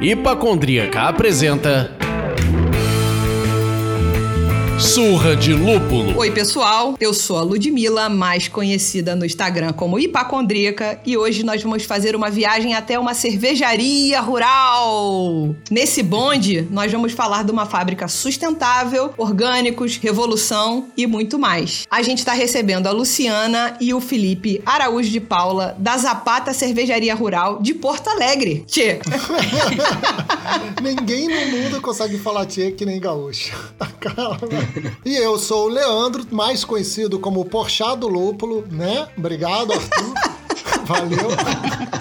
Hipacondríaca apresenta Surra de Lúpulo. Oi, pessoal. Eu sou a Ludmilla, mais conhecida no Instagram como Hipacondríaca, e hoje nós vamos fazer uma viagem até uma cervejaria rural. Nesse bonde, nós vamos falar de uma fábrica sustentável, orgânicos, revolução e muito mais. A gente está recebendo a Luciana e o Felipe Araújo de Paula, da Zapata Cervejaria Rural de Porto Alegre. Tchê! Ninguém no mundo consegue falar tchê que nem gaúcho. Calma. E eu sou o Leandro, mais conhecido como Porchá do Lúpulo, né? Obrigado, Arthur. Valeu.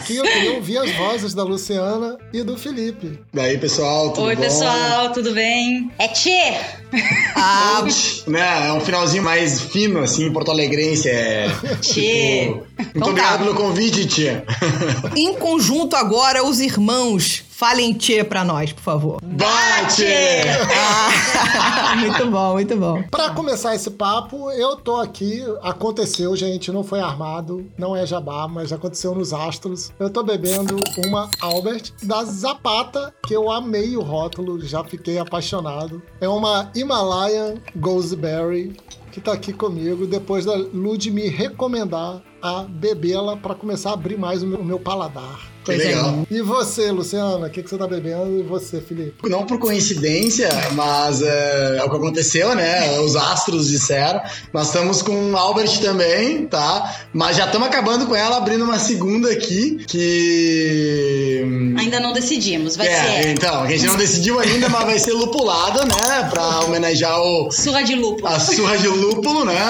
Que eu queria ouvir as vozes da Luciana e do Felipe. Daí, pessoal, tudo Oi, bom? pessoal, tudo bem? É Tchê! Ah, Né, é um finalzinho mais fino, assim, porto alegrense. É, Tchê! tipo, muito Então tá. obrigado pelo convite, tia. em conjunto agora, os irmãos. Falem tchê pra nós, por favor. Bate! Ah, muito bom, muito bom. Pra começar esse papo, eu tô aqui. Aconteceu, gente, não foi armado, não é jabá, mas aconteceu nos astros. Eu tô bebendo uma Albert da Zapata, que eu amei o rótulo, já fiquei apaixonado. É uma Himalayan Gooseberry que tá aqui comigo depois da Lud me recomendar a bebê-la pra começar a abrir mais o meu, o meu paladar. Que legal. E você, Luciana, o que, que você tá bebendo? E você, Felipe? Não por coincidência, mas é, é o que aconteceu, né? Os astros disseram. Nós estamos com Albert também, tá? Mas já estamos acabando com ela, abrindo uma segunda aqui, que... Ainda não decidimos, vai é, ser então, a gente não decidiu ainda, mas vai ser lupulada, né? Pra homenagear o, surra de lúpulo. a surra de lúpulo, né?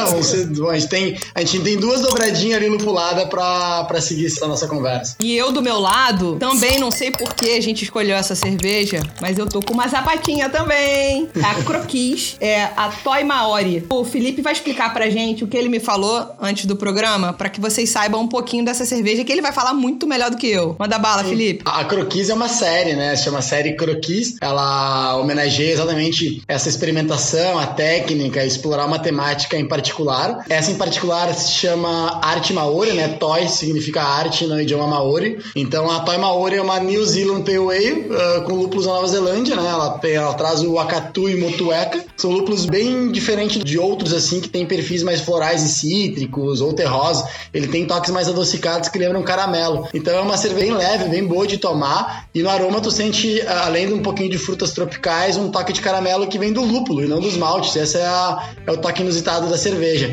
A, gente tem, a gente tem duas dobradinhas ali lupulada pra, pra seguir essa nossa conversa. E eu, do meu lado, também não sei por que a gente escolheu essa cerveja, mas eu tô com uma zapatinha também. A Croquis, é a Toy Maori. O Felipe vai explicar pra gente o que ele me falou antes do programa, pra que vocês saibam um pouquinho dessa cerveja, que ele vai falar muito melhor do que eu. Manda bala, Felipe. A Croquis é uma série, né? Se chama série Croquis. Ela homenageia exatamente essa experimentação, a técnica, explorar uma temática em particular. Essa em particular se chama arte maori, né? Toy significa arte no idioma maori. Então a Toy Maori é uma New Zealand Pale Ale ah, com lúpulos da Nova Zelândia, né? Ela, tem- ela traz o Akatu e Motueka. São lúpulos bem diferentes de outros, assim, que tem perfis mais florais e cítricos ou terrosos. Ele tem toques mais adocicados que lembram caramelo. Então é uma cerveja bem leve, bem boa de tomar. E no aroma tu sente, ah, além de um pouquinho de frutas tropicais, um toque de caramelo que vem do lúpulo e não dos maltes. Esse é, a- é o toque inusitado da cerveja.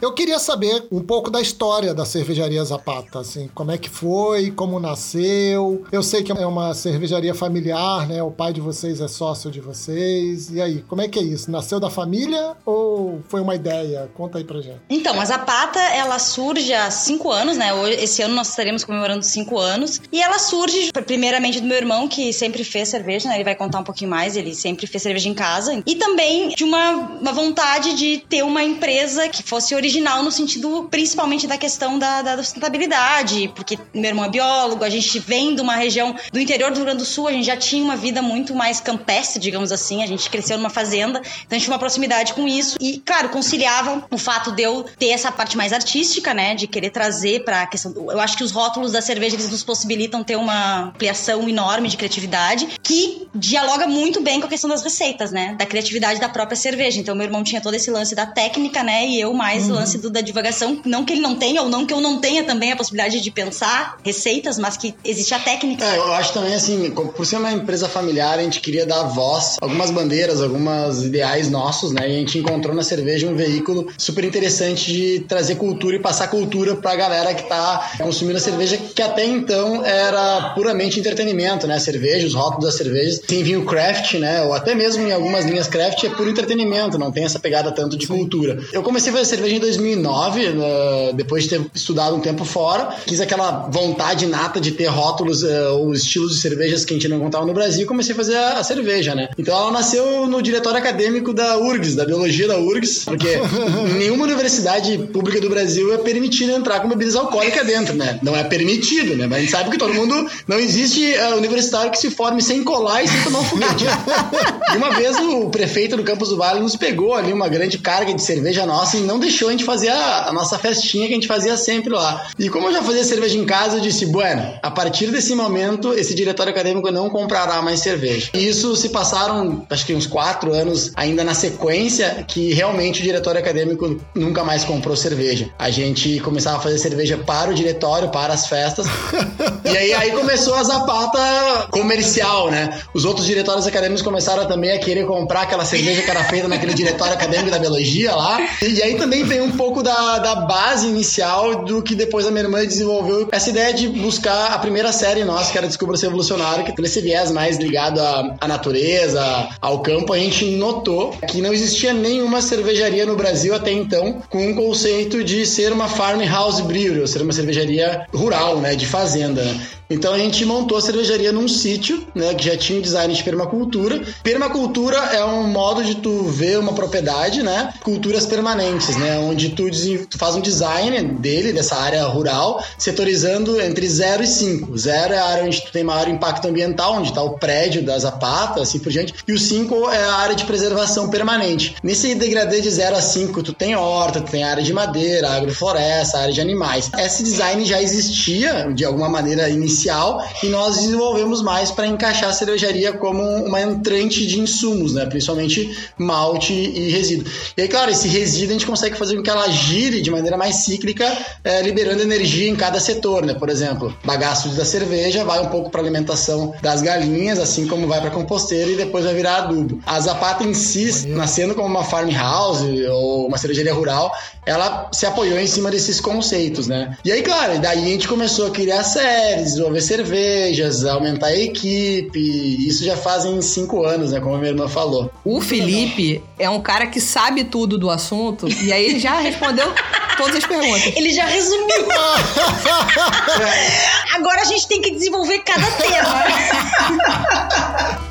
Eu queria saber um pouco da história da cervejaria Zapata, assim, como é que foi, como nasceu. Eu sei que é uma cervejaria familiar, né? O pai de vocês é sócio de vocês. E aí, como é que é isso? Nasceu da família ou foi uma ideia? Conta aí pra gente. Então, a Zapata, ela surge há cinco anos, né? Esse ano nós estaremos comemorando cinco anos. E ela surge, primeiramente, do meu irmão, que sempre fez cerveja, né? Ele vai contar um pouquinho mais, ele sempre fez cerveja em casa. E também de uma, uma vontade de ter uma empresa que fosse original no sentido, principalmente, da questão da, da sustentabilidade, porque meu irmão é biólogo, a gente vem de uma região do interior do Rio Grande do Sul, a gente já tinha uma vida muito mais campestre, digamos assim, a gente cresceu numa fazenda, então a gente tinha uma proximidade com isso. E, claro, conciliava o fato de eu ter essa parte mais artística, né, de querer trazer pra questão. Eu acho que os rótulos da cerveja eles nos possibilitam ter uma ampliação enorme de criatividade que dialoga muito bem com a questão das receitas, né, da criatividade da própria cerveja. Então, meu irmão tinha todo esse lance da técnica, né, e eu mais o lance do, da divagação. Não que ele não tenha, ou não que eu não tenha também a possibilidade de pensar receitas, mas que existe a técnica. É, eu acho também assim, por ser uma empresa familiar, a gente queria dar voz, algumas bandeiras, algumas ideais nossos, né? E a gente encontrou na cerveja um veículo super interessante de trazer cultura e passar cultura pra galera que tá consumindo a cerveja, que até então era puramente entretenimento, né? A cerveja, os rótulos das cervejas. Tem vinho craft, né? Ou até mesmo em algumas linhas craft é puro entretenimento, não tem essa pegada tanto de cultura. Eu comecei a fazer cerveja em 2009, uh, depois de ter estudado um tempo fora, quis aquela vontade nata de ter rótulos, uh, os estilos de cervejas que a gente não encontrava no Brasil, comecei a fazer a, a, cerveja, né? Então ela nasceu no diretório acadêmico da URGS, da biologia da URGS, porque nenhuma universidade pública do Brasil é permitida entrar com bebidas alcoólicas dentro, né? Não é permitido, né? Mas a gente sabe que todo mundo. Não existe uh, universitário que se forme sem colar e sem tomar um foguete. e uma vez o prefeito do Campus do Vale nos pegou ali uma grande carga de cerveja nossa e não deixou a gente fazer a, a nossa festinha que a gente fazia sempre lá. E como eu já fazia cerveja em casa, eu disse: bueno, a partir desse momento, esse diretório acadêmico não comprará mais cerveja. E isso se passaram, acho que uns quatro anos ainda na sequência, que realmente o diretório acadêmico nunca mais comprou cerveja. A gente começava a fazer cerveja para o diretório, para as festas. e aí, aí começou a zapata comercial, né? Os outros diretórios acadêmicos começaram também a querer comprar aquela cerveja que era feita naquele diretório acadêmico da biologia lá. E aí também veio um pouco da, da base inicial do que depois a minha irmã desenvolveu essa ideia de buscar a primeira série nossa, que era Descubra-se Evolucionário, que tem esse viés mais ligado à, à natureza, ao campo. A gente notou que não existia nenhuma cervejaria no Brasil até então com um conceito de ser uma farmhouse brewery, ou ser uma cervejaria rural, né, de fazenda. Né? Então a gente montou a cervejaria num sítio, né, que já tinha um design de permacultura. Permacultura é um modo de tu ver uma propriedade, né, culturas permanentes, né, onde tu, tu faz um design dele, dessa área rural, setorizando entre 0 e 5. 0 é a área onde tu tem maior impacto ambiental, onde está o prédio da Zapata, assim por diante, e o 5 é a área de preservação permanente. Nesse degradê de 0 a 5, tu tem horta, tu tem área de madeira, agrofloresta, área de animais. Esse design já existia de alguma maneira inicial inicial e nós desenvolvemos mais para encaixar a cervejaria como uma entrante de insumos, né? principalmente malte e resíduo. E aí, claro, esse resíduo a gente consegue fazer com que ela gire de maneira mais cíclica, é, liberando energia em cada setor. Né? Por exemplo, bagaço da cerveja vai um pouco para alimentação das galinhas, assim como vai para composteira e depois vai virar adubo. A Zapata em si, nascendo como uma farmhouse ou uma cervejaria rural, ela se apoiou em cima desses conceitos, né? E aí, claro, daí a gente começou a criar séries, desenvolver cervejas, aumentar a equipe. Isso já fazem cinco anos, né? Como a minha irmã falou. O Felipe é um cara que sabe tudo do assunto e aí ele já respondeu todas as perguntas. Ele já resumiu. Agora a gente tem que desenvolver cada tema.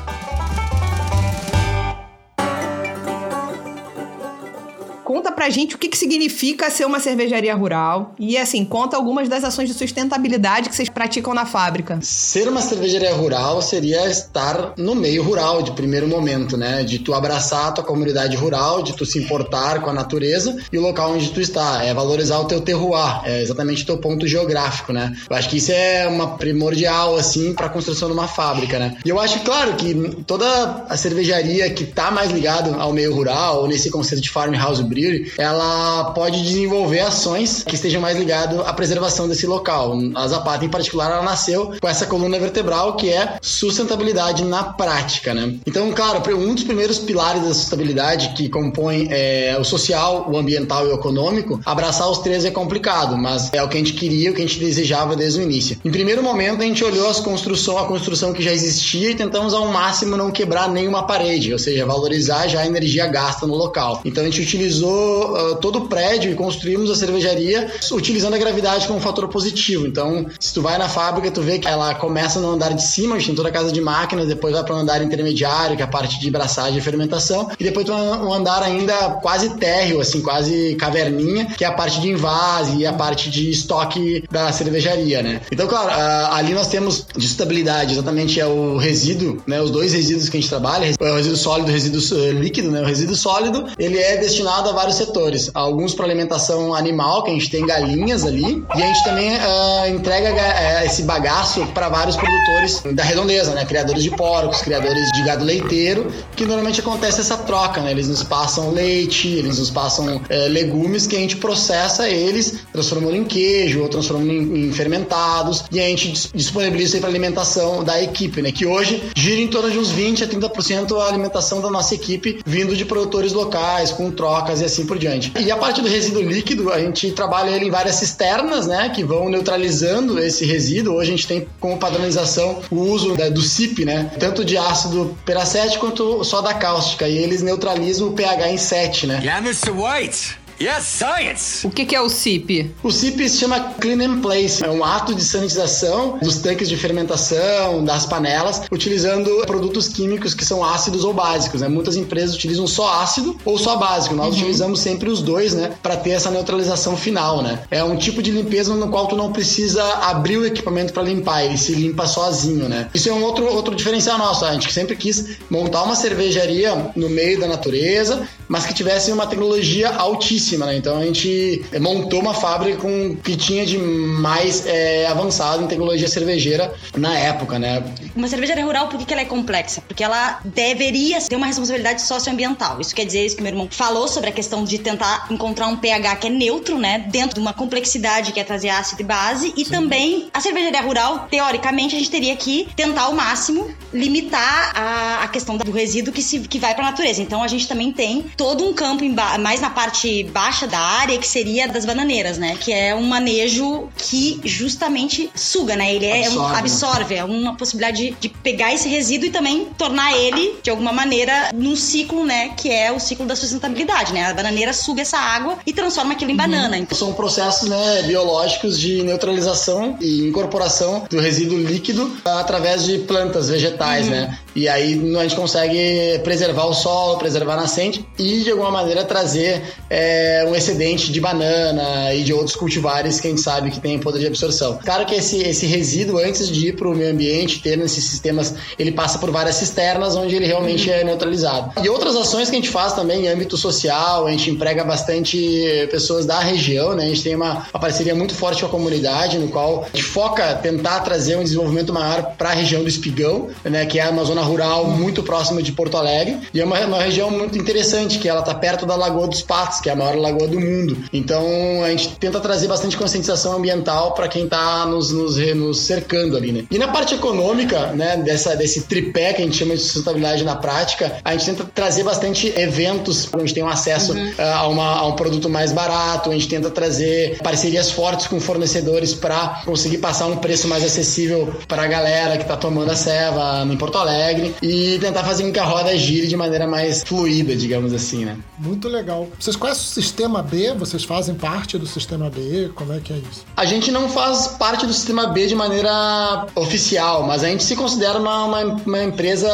conta pra gente o que, que significa ser uma cervejaria rural e, assim, conta algumas das ações de sustentabilidade que vocês praticam na fábrica. Ser uma cervejaria rural seria estar no meio rural de primeiro momento, né? De tu abraçar a tua comunidade rural, de tu se importar com a natureza e o local onde tu está. É valorizar o teu terroir, é exatamente o teu ponto geográfico, né? Eu acho que isso é uma primordial, assim, para a construção de uma fábrica, né? E eu acho, claro, que toda a cervejaria que tá mais ligado ao meio rural, ou nesse conceito de farmhouse brew, ela pode desenvolver ações que estejam mais ligadas à preservação desse local. A Zapata, em particular, ela nasceu com essa coluna vertebral que é sustentabilidade na prática, né? Então, claro, um dos primeiros pilares da sustentabilidade que compõe é, o social, o ambiental e o econômico, abraçar os três é complicado, mas é o que a gente queria, o que a gente desejava desde o início. Em primeiro momento, a gente olhou as construção, a construção que já existia e tentamos ao máximo não quebrar nenhuma parede, ou seja, valorizar já a energia gasta no local. Então, a gente utilizou uh, todo o prédio e construímos a cervejaria utilizando a gravidade como fator positivo. Então, se tu vai na fábrica, tu vê que ela começa no andar de cima, a gente tem toda a casa de máquinas, depois vai para o andar intermediário, que é a parte de braçagem e fermentação, e depois tem um andar ainda quase térreo, assim, quase caverninha, que é a parte de invase e a parte de estoque da cervejaria, né? Então, claro, uh, ali nós temos de estabilidade, exatamente é o resíduo, né? Os dois resíduos que a gente trabalha, é o resíduo sólido e o resíduo uh, líquido, né? O resíduo sólido, ele é destinado a vários setores. Alguns para alimentação animal, que a gente tem galinhas ali, e a gente também uh, entrega uh, esse bagaço para vários produtores da redondeza, né? Criadores de porcos, criadores de gado leiteiro, que normalmente acontece essa troca, né? Eles nos passam leite, eles nos passam uh, legumes que a gente processa eles, transformando em queijo ou transformando em, em fermentados, e a gente disponibiliza para alimentação da equipe, né? Que hoje gira em torno de uns 20 a 30% a alimentação da nossa equipe vindo de produtores locais, com trocas e assim por diante. E a parte do resíduo líquido, a gente trabalha ele em várias cisternas, né, que vão neutralizando esse resíduo. Hoje a gente tem como padronização o uso do CIP, né, tanto de ácido peracético quanto soda cáustica, e eles neutralizam o pH em 7, né. Yeah, Mr. White. Yes, science! O que, que é o CIP? O CIP se chama Clean and Place. É um ato de sanitização dos tanques de fermentação, das panelas, utilizando produtos químicos que são ácidos ou básicos. Né? Muitas empresas utilizam só ácido ou só básico. Nós uhum. utilizamos sempre os dois, né? Para ter essa neutralização final, né? É um tipo de limpeza no qual tu não precisa abrir o equipamento para limpar, ele se limpa sozinho, né? Isso é um outro, outro diferencial nosso. A gente sempre quis montar uma cervejaria no meio da natureza, mas que tivesse uma tecnologia altíssima, né? Então a gente montou uma fábrica com que tinha de mais é, avançado em tecnologia cervejeira na época, né? Uma cervejaria rural, por que, que ela é complexa? Porque ela deveria ter uma responsabilidade socioambiental. Isso quer dizer isso que meu irmão falou sobre a questão de tentar encontrar um pH que é neutro, né? Dentro de uma complexidade que é trazer ácido e base. E Sim. também a cervejaria rural, teoricamente, a gente teria que tentar ao máximo limitar a, a questão do resíduo que, se, que vai para a natureza. Então a gente também tem todo um campo mais na parte baixa da área que seria das bananeiras, né? Que é um manejo que justamente suga, né? Ele é absorve, um, absorve é uma possibilidade de, de, pegar esse resíduo e também tornar ele de alguma maneira num ciclo, né? Que é o ciclo da sustentabilidade, né? A bananeira suga essa água e transforma aquilo em uhum. banana. Então... São processos né, biológicos de neutralização e incorporação do resíduo líquido através de plantas vegetais, uhum. né? E aí a gente consegue preservar o solo, preservar a nascente e de alguma maneira trazer é, um excedente de banana e de outros cultivares que a gente sabe que tem poder de absorção. Claro que esse, esse resíduo, antes de ir para o meio ambiente, ter nesses sistemas, ele passa por várias cisternas onde ele realmente uhum. é neutralizado. E outras ações que a gente faz também em âmbito social, a gente emprega bastante pessoas da região, né? A gente tem uma, uma parceria muito forte com a comunidade, no qual a gente foca tentar trazer um desenvolvimento maior para a região do Espigão, né? Que é uma zona rural muito próxima de Porto Alegre e é uma, uma região muito interessante, que ela está perto da Lagoa dos Patos, que é a maior lagoa do mundo. Então a gente tenta trazer bastante conscientização ambiental para quem está nos, nos, nos, cercando ali, né? E na parte econômica, né, dessa, desse tripé que a gente chama de sustentabilidade na prática, a gente tenta trazer bastante eventos onde a gente tem um acesso uhum. uh, a, uma, a um produto mais barato, a gente tenta trazer parcerias fortes com fornecedores para conseguir passar um preço mais acessível para a galera que está tomando a ceva em Porto Alegre e tentar fazer com que a roda gire de maneira mais fluida, digamos assim, né? Muito legal. Vocês conhecem o Sistema B? Vocês fazem parte do Sistema B? Como é que é isso? A gente não faz parte do Sistema B de maneira oficial, mas a gente se considera uma, uma, uma empresa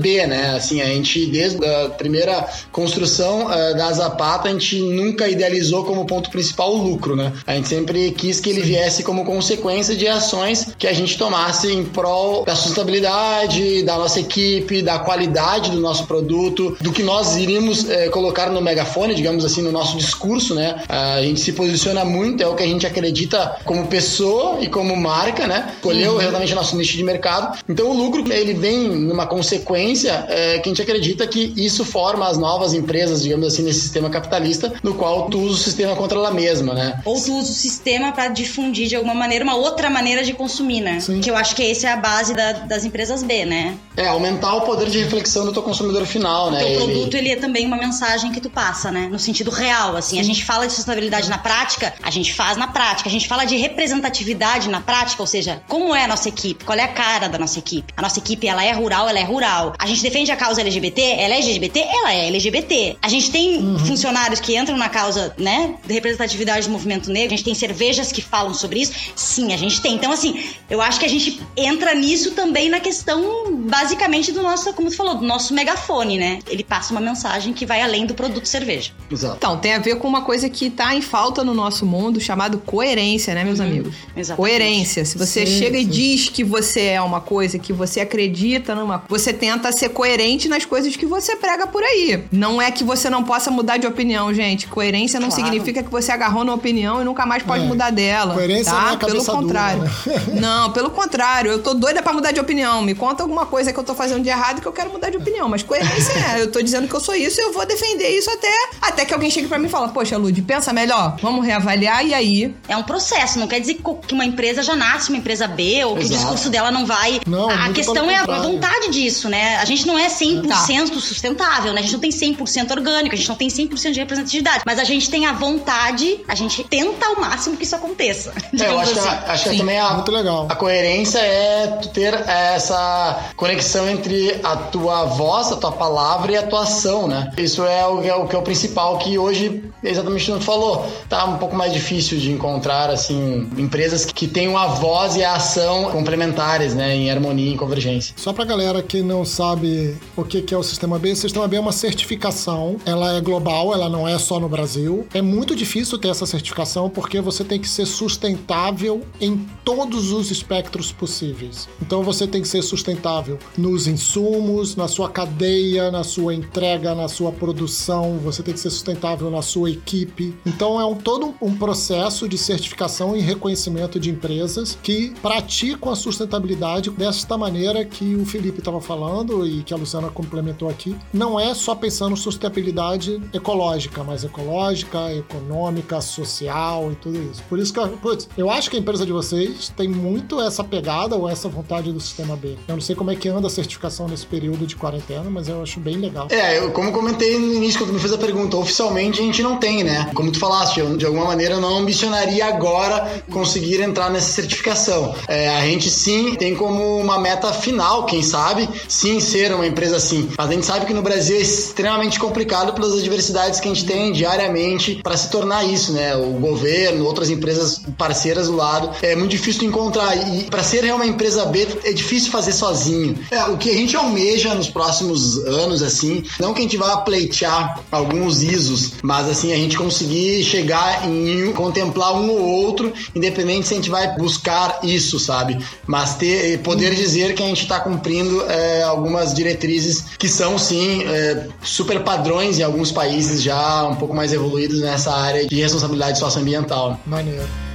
B, né? Assim, a gente, desde a primeira construção uh, da Zapata, a gente nunca idealizou como ponto principal o lucro, né? A gente sempre quis que ele viesse como consequência de ações que a gente tomasse em prol da sustentabilidade, da nossa equipe, da qualidade do nosso produto, do que nós iríamos eh, colocar no megafone, digamos assim, no nosso discurso, né? A gente se posiciona muito, é o que a gente acredita como pessoa e como marca, né? Escolheu uhum. realmente nosso nicho de mercado. Então o lucro ele vem numa consequência é, que a gente acredita que isso forma as novas empresas, digamos assim, nesse sistema capitalista, no qual tu usa o sistema contra ela mesma, né? Ou tu usa o sistema para difundir de alguma maneira uma outra maneira de consumir, né? Sim. Que eu acho que essa é a base da, das empresas B, né? É, aumentar o poder de reflexão do teu consumidor final, né? O teu produto, ele... ele é também uma mensagem que tu passa, né? No sentido real, assim. Sim. A gente fala de sustentabilidade na prática, a gente faz na prática. A gente fala de representatividade na prática, ou seja, como é a nossa equipe, qual é a cara da nossa equipe. A nossa equipe, ela é rural, ela é rural. A gente defende a causa LGBT, ela é LGBT, ela é LGBT. A gente tem uhum. funcionários que entram na causa, né, de representatividade do movimento negro, a gente tem cervejas que falam sobre isso. Sim, a gente tem. Então, assim, eu acho que a gente entra nisso também na questão, basicamente, do nosso, como tu falou, do nosso megafone, né? Ele passa uma mensagem que vai além do produto cerveja. Exato. Então, tem a ver com uma coisa que tá em falta no nosso mundo, chamado coerência, né, meus uhum. amigos? Exatamente. Coerência. Se você sim, chega sim. e diz que você é uma coisa, que você acredita numa você tenta ser coerente nas coisas que você prega por aí. Não é que você não possa mudar de opinião, gente. Coerência não claro. significa que você agarrou na opinião e nunca mais pode é. mudar dela. Coerência tá? não é pelo contrário. Dura, né? Não, pelo contrário. Eu tô doida para mudar de opinião. Me conta alguma coisa que eu tô fazendo de errado que eu quero mudar de opinião. Mas coerência é. Eu tô dizendo que eu sou isso e eu vou defender isso até, até que alguém chegue para mim e fala: Poxa, Lud, pensa melhor. Vamos reavaliar e aí. É um processo. Não quer dizer que uma empresa já nasce uma empresa B ou que Exato. o discurso dela não vai. Não, a questão é a vontade disso, né? A gente não é 100% tá. sustentável, né? A gente não tem 100% orgânico, a gente não tem 100% de representatividade. Mas a gente tem a vontade, a gente tenta ao máximo que isso aconteça. É, eu acho, assim. que, acho que também a, Muito legal. a coerência é ter essa conexão conexão entre a tua voz, a tua palavra e a tua ação, né? Isso é o, é o que é o principal que hoje, exatamente tu falou, tá um pouco mais difícil de encontrar, assim, empresas que tenham a voz e a ação complementares, né? Em harmonia, em convergência. Só pra galera que não sabe o que que é o Sistema B, o Sistema B é uma certificação, ela é global, ela não é só no Brasil. É muito difícil ter essa certificação porque você tem que ser sustentável em todos os espectros possíveis. Então você tem que ser sustentável nos insumos, na sua cadeia, na sua entrega, na sua produção, você tem que ser sustentável na sua equipe. Então é um, todo um processo de certificação e reconhecimento de empresas que praticam a sustentabilidade desta maneira que o Felipe estava falando e que a Luciana complementou aqui. Não é só pensando sustentabilidade ecológica, mas ecológica, econômica, social e tudo isso. Por isso que, putz, eu acho que a empresa de vocês tem muito essa pegada ou essa vontade do sistema B. Eu não sei como é que anda a certificação nesse período de quarentena, mas eu acho bem legal. É, eu, como comentei no início quando me fez a pergunta, oficialmente a gente não tem, né? Como tu falaste, eu, de alguma maneira eu não ambicionaria agora conseguir entrar nessa certificação. É, a gente sim tem como uma meta final, quem sabe, sim ser uma empresa assim. Mas a gente sabe que no Brasil é extremamente complicado pelas adversidades que a gente tem diariamente para se tornar isso, né? O governo, outras empresas parceiras do lado, é muito difícil encontrar. E para ser uma empresa B é difícil fazer sozinho. É, o que a gente almeja nos próximos anos, assim, não que a gente vá pleitear alguns ISOs, mas assim, a gente conseguir chegar em contemplar um ou outro, independente se a gente vai buscar isso, sabe? Mas ter poder dizer que a gente está cumprindo é, algumas diretrizes que são sim é, super padrões em alguns países já um pouco mais evoluídos nessa área de responsabilidade socioambiental. Maneiro.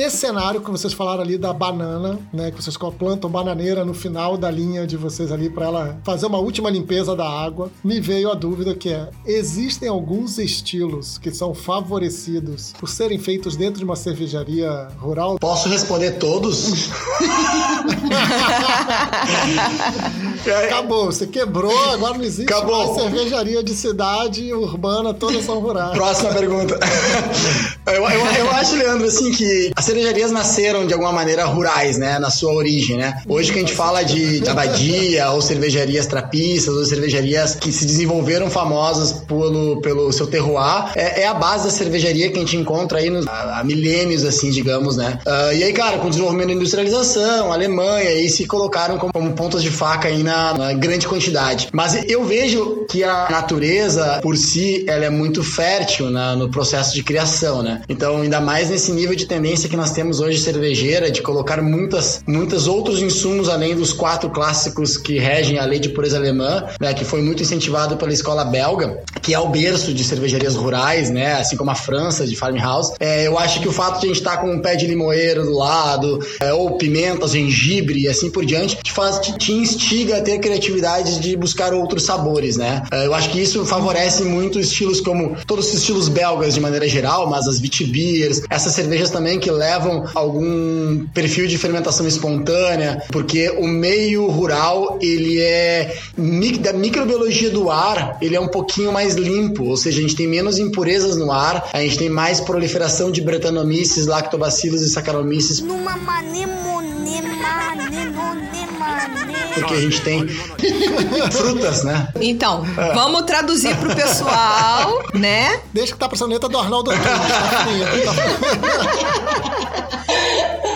Nesse cenário que vocês falaram ali da banana, né, que vocês plantam bananeira no final da linha de vocês ali para ela fazer uma última limpeza da água, me veio a dúvida que é: existem alguns estilos que são favorecidos por serem feitos dentro de uma cervejaria rural? Posso responder todos? Acabou, você quebrou, agora não existe Acabou. mais cervejaria de cidade urbana, todas são rurais. Próxima pergunta. eu, eu, eu acho, Leandro, assim, que as cervejarias nasceram de alguma maneira rurais, né? Na sua origem, né? Hoje que a gente fala de, de abadia, ou cervejarias trapistas, ou cervejarias que se desenvolveram famosas pelo, pelo seu terroir, é, é a base da cervejaria que a gente encontra aí nos, há, há milênios, assim, digamos, né? Uh, e aí, cara, com o desenvolvimento da industrialização, a Alemanha, aí se colocaram como, como pontas de faca aí na, na grande quantidade. Mas eu vejo que a natureza, por si, ela é muito fértil na, no processo de criação, né? Então, ainda mais nesse nível de tendência que nós temos hoje cervejeira, de colocar muitas, muitos outros insumos além dos quatro clássicos que regem a lei de pureza alemã, né? Que foi muito incentivado pela escola belga, que é o berço de cervejarias rurais, né? Assim como a França, de farmhouse. É, eu acho que o fato de a gente estar com um pé de limoeiro do lado, é, ou pimenta, gengibre e assim por diante, te, faz, te, te instiga a ter criatividade de buscar outros sabores, né? É, eu acho que isso favorece muito estilos como todos os estilos belgas de maneira geral, mas as Witbiers, essas cervejas também que levam algum perfil de fermentação espontânea, porque o meio rural, ele é da microbiologia do ar, ele é um pouquinho mais limpo, ou seja, a gente tem menos impurezas no ar, a gente tem mais proliferação de bretanomices, lactobacilos e saccharomyces. Numa manemonema, porque a gente tem frutas, né? Então, vamos traduzir pro pessoal, né? Deixa que tá pra letra do Arnaldo tá frio, tá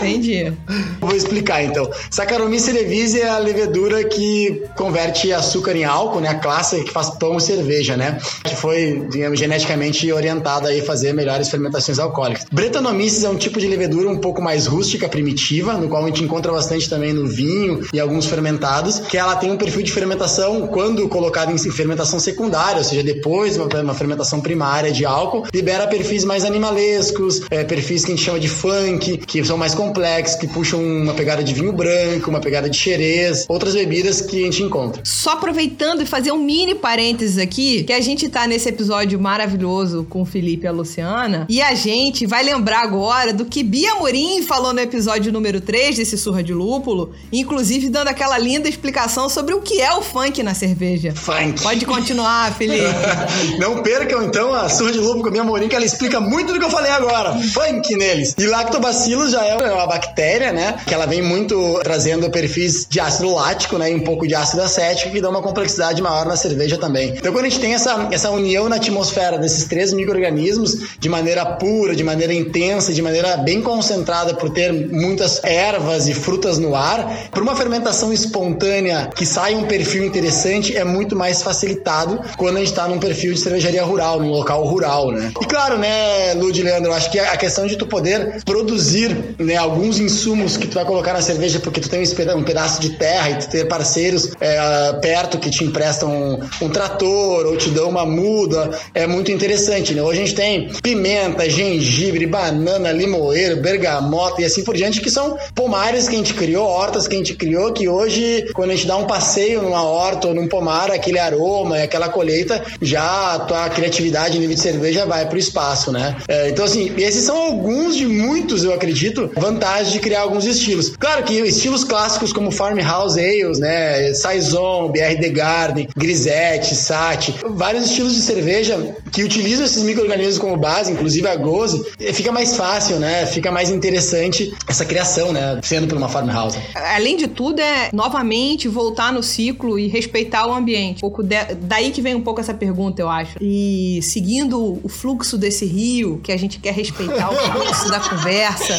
Entendi. Vou explicar então. Saccharomyces cerevisiae é a levedura que converte açúcar em álcool, né? A classe que faz pão e cerveja, né? Que foi, digamos, geneticamente orientada a fazer melhores fermentações alcoólicas. Brettanomyces é um tipo de levedura um pouco mais rústica, primitiva, no qual a gente encontra bastante também no vinho e alguns fermentados, que ela tem um perfil de fermentação quando colocada em fermentação secundária, ou seja, depois de uma, uma fermentação primária de álcool, libera perfis mais animalescos, é, perfis que a gente chama de funk, que são mais complexos, que puxam uma pegada de vinho branco, uma pegada de xerez, outras bebidas que a gente encontra. Só aproveitando e fazer um mini parênteses aqui, que a gente tá nesse episódio maravilhoso com o Felipe e a Luciana, e a gente vai lembrar agora do que Bia Morim falou no episódio número 3 desse Surra de Lúpulo, inclusive dando aquela linda explicação sobre o que é o funk na cerveja. Funk. Pode continuar, Felipe. Não percam então a Surra de Lúpulo com a Bia Morim, que ela explica muito do que eu falei agora. Funk neles. E lactobacilos já é uma bactéria, né? Que ela vem muito trazendo perfis de ácido lático, né? E um pouco de ácido acético, que dá uma complexidade maior na cerveja também. Então, quando a gente tem essa, essa união na atmosfera desses três micro-organismos, de maneira pura, de maneira intensa, de maneira bem concentrada, por ter muitas ervas e frutas no ar, por uma fermentação espontânea que sai um perfil interessante, é muito mais facilitado quando a gente está num perfil de cervejaria rural, num local rural, né? E claro, né, Lud Leandro, eu acho que a questão de tu poder produzir né, alguns insumos que tu vai colocar na cerveja porque tu tem um pedaço de terra e tu ter parceiros é, perto que te emprestam um, um, trator ou te dão uma muda, é muito interessante, né? Hoje a gente tem pimenta, gengibre, banana, limoeiro, bergamota e assim por diante, que são pomares que a gente criou, hortas que a gente criou, que hoje, quando a gente dá um passeio numa horta ou num pomar, aquele aroma e aquela colheita, já a tua criatividade, nível de cerveja vai pro espaço, né? É, então, assim, esses são alguns de muitos, eu acredito, vantagens de criar alguns estilos. Claro que estilos clássicos como Farmhouse Ales, né? Saison, BR The Garden, Grisette, Sati, vários estilos de cerveja que utilizam esses micro-organismos como base, inclusive a Goze, fica mais fácil, né? Fica mais interessante essa criação, né? Sendo por uma farmhouse. Além de tudo, é novamente voltar no ciclo e respeitar o ambiente. Um pouco de... Daí que vem um pouco essa pergunta, eu acho. E seguindo o fluxo desse rio, que a gente quer respeitar o fluxo da conversa,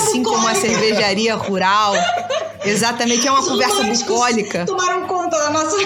assim como a cervejaria rural. Exatamente, é uma conversa bucólica. Tomaram conta da nossa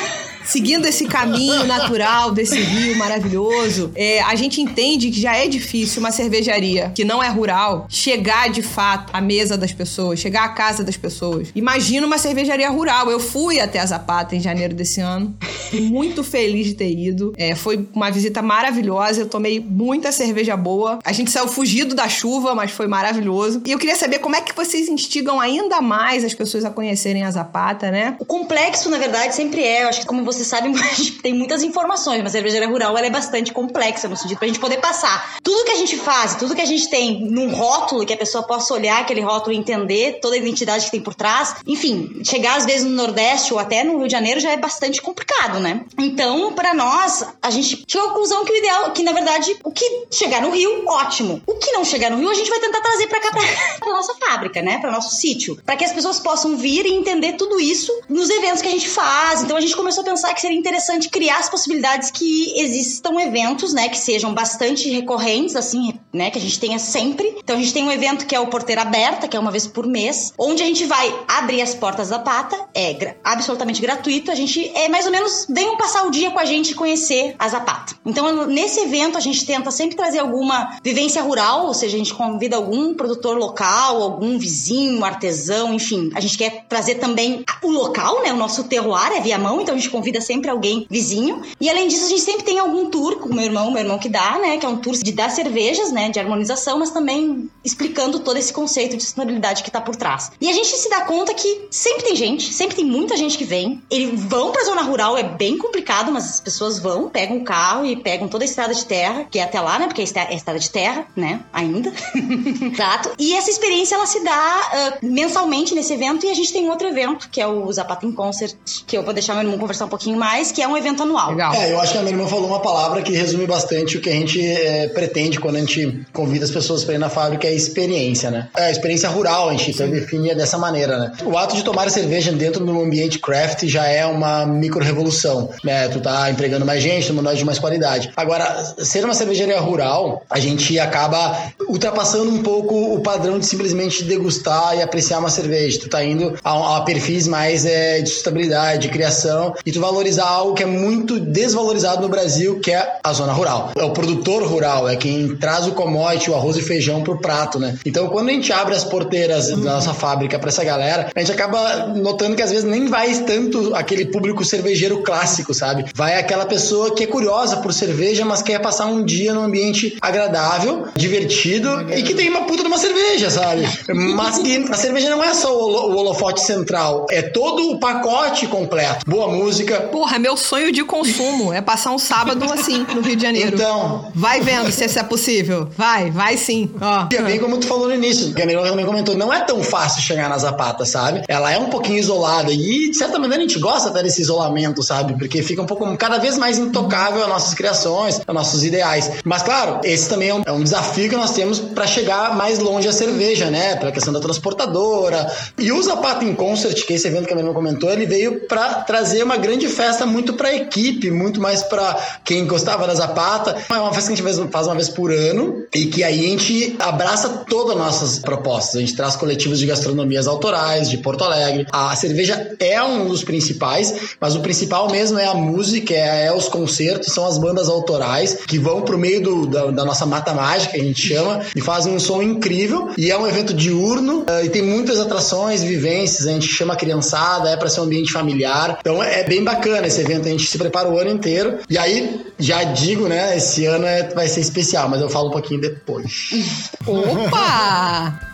seguindo esse caminho natural desse rio maravilhoso, é, a gente entende que já é difícil uma cervejaria que não é rural chegar de fato à mesa das pessoas, chegar à casa das pessoas. Imagina uma cervejaria rural. Eu fui até a Zapata em janeiro desse ano, muito feliz de ter ido. É, foi uma visita maravilhosa. Eu tomei muita cerveja boa. A gente saiu fugido da chuva, mas foi maravilhoso. E eu queria saber como é que vocês instigam ainda mais as pessoas a conhecerem a Zapata, né? O complexo, na verdade, sempre é. Eu acho que como você você sabe, gente tem muitas informações, mas a cervejaria rural ela é bastante complexa no sentido pra gente poder passar tudo que a gente faz, tudo que a gente tem num rótulo, que a pessoa possa olhar aquele rótulo e entender toda a identidade que tem por trás. Enfim, chegar às vezes no Nordeste ou até no Rio de Janeiro já é bastante complicado, né? Então, para nós, a gente chegou à conclusão que o ideal, que na verdade, o que chegar no Rio, ótimo. O que não chegar no Rio, a gente vai tentar trazer para cá, pra, pra nossa fábrica, né? Para nosso sítio. para que as pessoas possam vir e entender tudo isso nos eventos que a gente faz. Então, a gente começou a pensar pensar que seria interessante criar as possibilidades que existam eventos, né, que sejam bastante recorrentes, assim, né, que a gente tenha sempre. Então a gente tem um evento que é o Porteira Aberta, que é uma vez por mês, onde a gente vai abrir as portas da pata, é gra absolutamente gratuito. A gente é mais ou menos venham passar o dia com a gente e conhecer a Zapata. Então nesse evento a gente tenta sempre trazer alguma vivência rural, ou seja, a gente convida algum produtor local, algum vizinho, artesão, enfim. A gente quer trazer também o local, né, o nosso terroir é via mão, então a gente convida convida sempre alguém vizinho. E além disso, a gente sempre tem algum tour com meu irmão, meu irmão que dá, né? Que é um tour de dar cervejas, né? De harmonização, mas também explicando todo esse conceito de sustentabilidade que tá por trás. E a gente se dá conta que sempre tem gente, sempre tem muita gente que vem. Eles vão pra zona rural, é bem complicado, mas as pessoas vão, pegam o carro e pegam toda a estrada de terra, que é até lá, né? Porque é estrada de terra, né? Ainda. Exato. E essa experiência, ela se dá uh, mensalmente nesse evento. E a gente tem um outro evento, que é o Zapata em Concert, que eu vou deixar meu irmão conversar um pouquinho pouquinho mais, que é um evento anual. Legal. É, eu acho que a minha irmã falou uma palavra que resume bastante o que a gente é, pretende quando a gente convida as pessoas para ir na fábrica, é a experiência, né? É a experiência rural, a gente então define dessa maneira, né? O ato de tomar cerveja dentro do ambiente craft já é uma micro-revolução, né? Tu tá empregando mais gente, tomando mais de mais qualidade. Agora, ser uma cervejaria rural, a gente acaba ultrapassando um pouco o padrão de simplesmente degustar e apreciar uma cerveja. Tu tá indo a, a perfis mais é, de sustentabilidade, de criação, e tu valorizar algo que é muito desvalorizado no Brasil, que é a zona rural. É o produtor rural, é quem traz o commodity, o arroz e feijão pro prato, né? Então, quando a gente abre as porteiras da nossa fábrica para essa galera, a gente acaba notando que às vezes nem vai tanto aquele público cervejeiro clássico, sabe? Vai aquela pessoa que é curiosa por cerveja, mas quer passar um dia num ambiente agradável, divertido e que tem uma puta de uma cerveja, sabe? Mas que a cerveja não é só o holofote central, é todo o pacote completo. Boa música, Porra, meu sonho de consumo é passar um sábado assim no Rio de Janeiro. Então. Vai vendo se isso é possível. Vai, vai sim. Ó. E é bem como tu falou no início, que a Melhor também comentou, não é tão fácil chegar na Zapata, sabe? Ela é um pouquinho isolada e, de certa maneira, a gente gosta até desse isolamento, sabe? Porque fica um pouco, cada vez mais intocável as nossas criações, os nossos ideais. Mas, claro, esse também é um, é um desafio que nós temos para chegar mais longe a cerveja, né? Pela questão da transportadora. E o Zapata in Concert, que é esse evento que a Melhor comentou, ele veio para trazer uma grande festa muito para equipe, muito mais para quem gostava da Zapata. É uma festa que a gente faz uma vez por ano e que aí a gente abraça todas as nossas propostas. A gente traz coletivos de gastronomias autorais de Porto Alegre. A cerveja é um dos principais, mas o principal mesmo é a música, é, é os concertos, são as bandas autorais que vão pro meio do, da, da, nossa mata mágica, a gente chama, e fazem um som incrível. E é um evento diurno uh, e tem muitas atrações, vivências. A gente chama a criançada, é para ser um ambiente familiar. Então é bem bacana esse evento. A gente se prepara o ano inteiro. E aí, já digo, né? Esse ano é, vai ser especial, mas eu falo um pouquinho depois. Opa!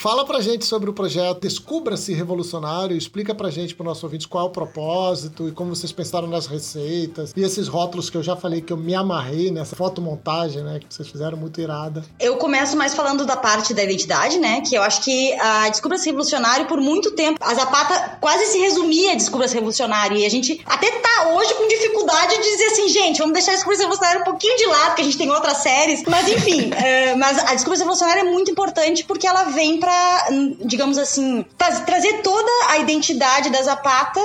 Fala pra gente sobre o projeto Descubra-se Revolucionário, explica pra gente, pro nosso ouvinte, qual é o propósito e como vocês pensaram nas receitas e esses rótulos que eu já falei que eu me amarrei nessa fotomontagem, né, que vocês fizeram muito irada. Eu começo mais falando da parte da identidade, né, que eu acho que a Descubra-se Revolucionário, por muito tempo, a Zapata quase se resumia a Descubra-se Revolucionário e a gente até tá hoje com dificuldade de dizer assim, gente, vamos deixar a Descubra-se Revolucionário um pouquinho de lado, porque a gente tem outras séries, mas enfim, uh, mas a Descubra-se Revolucionário é muito importante porque ela vem pra para, digamos assim, trazer toda a identidade da Zapata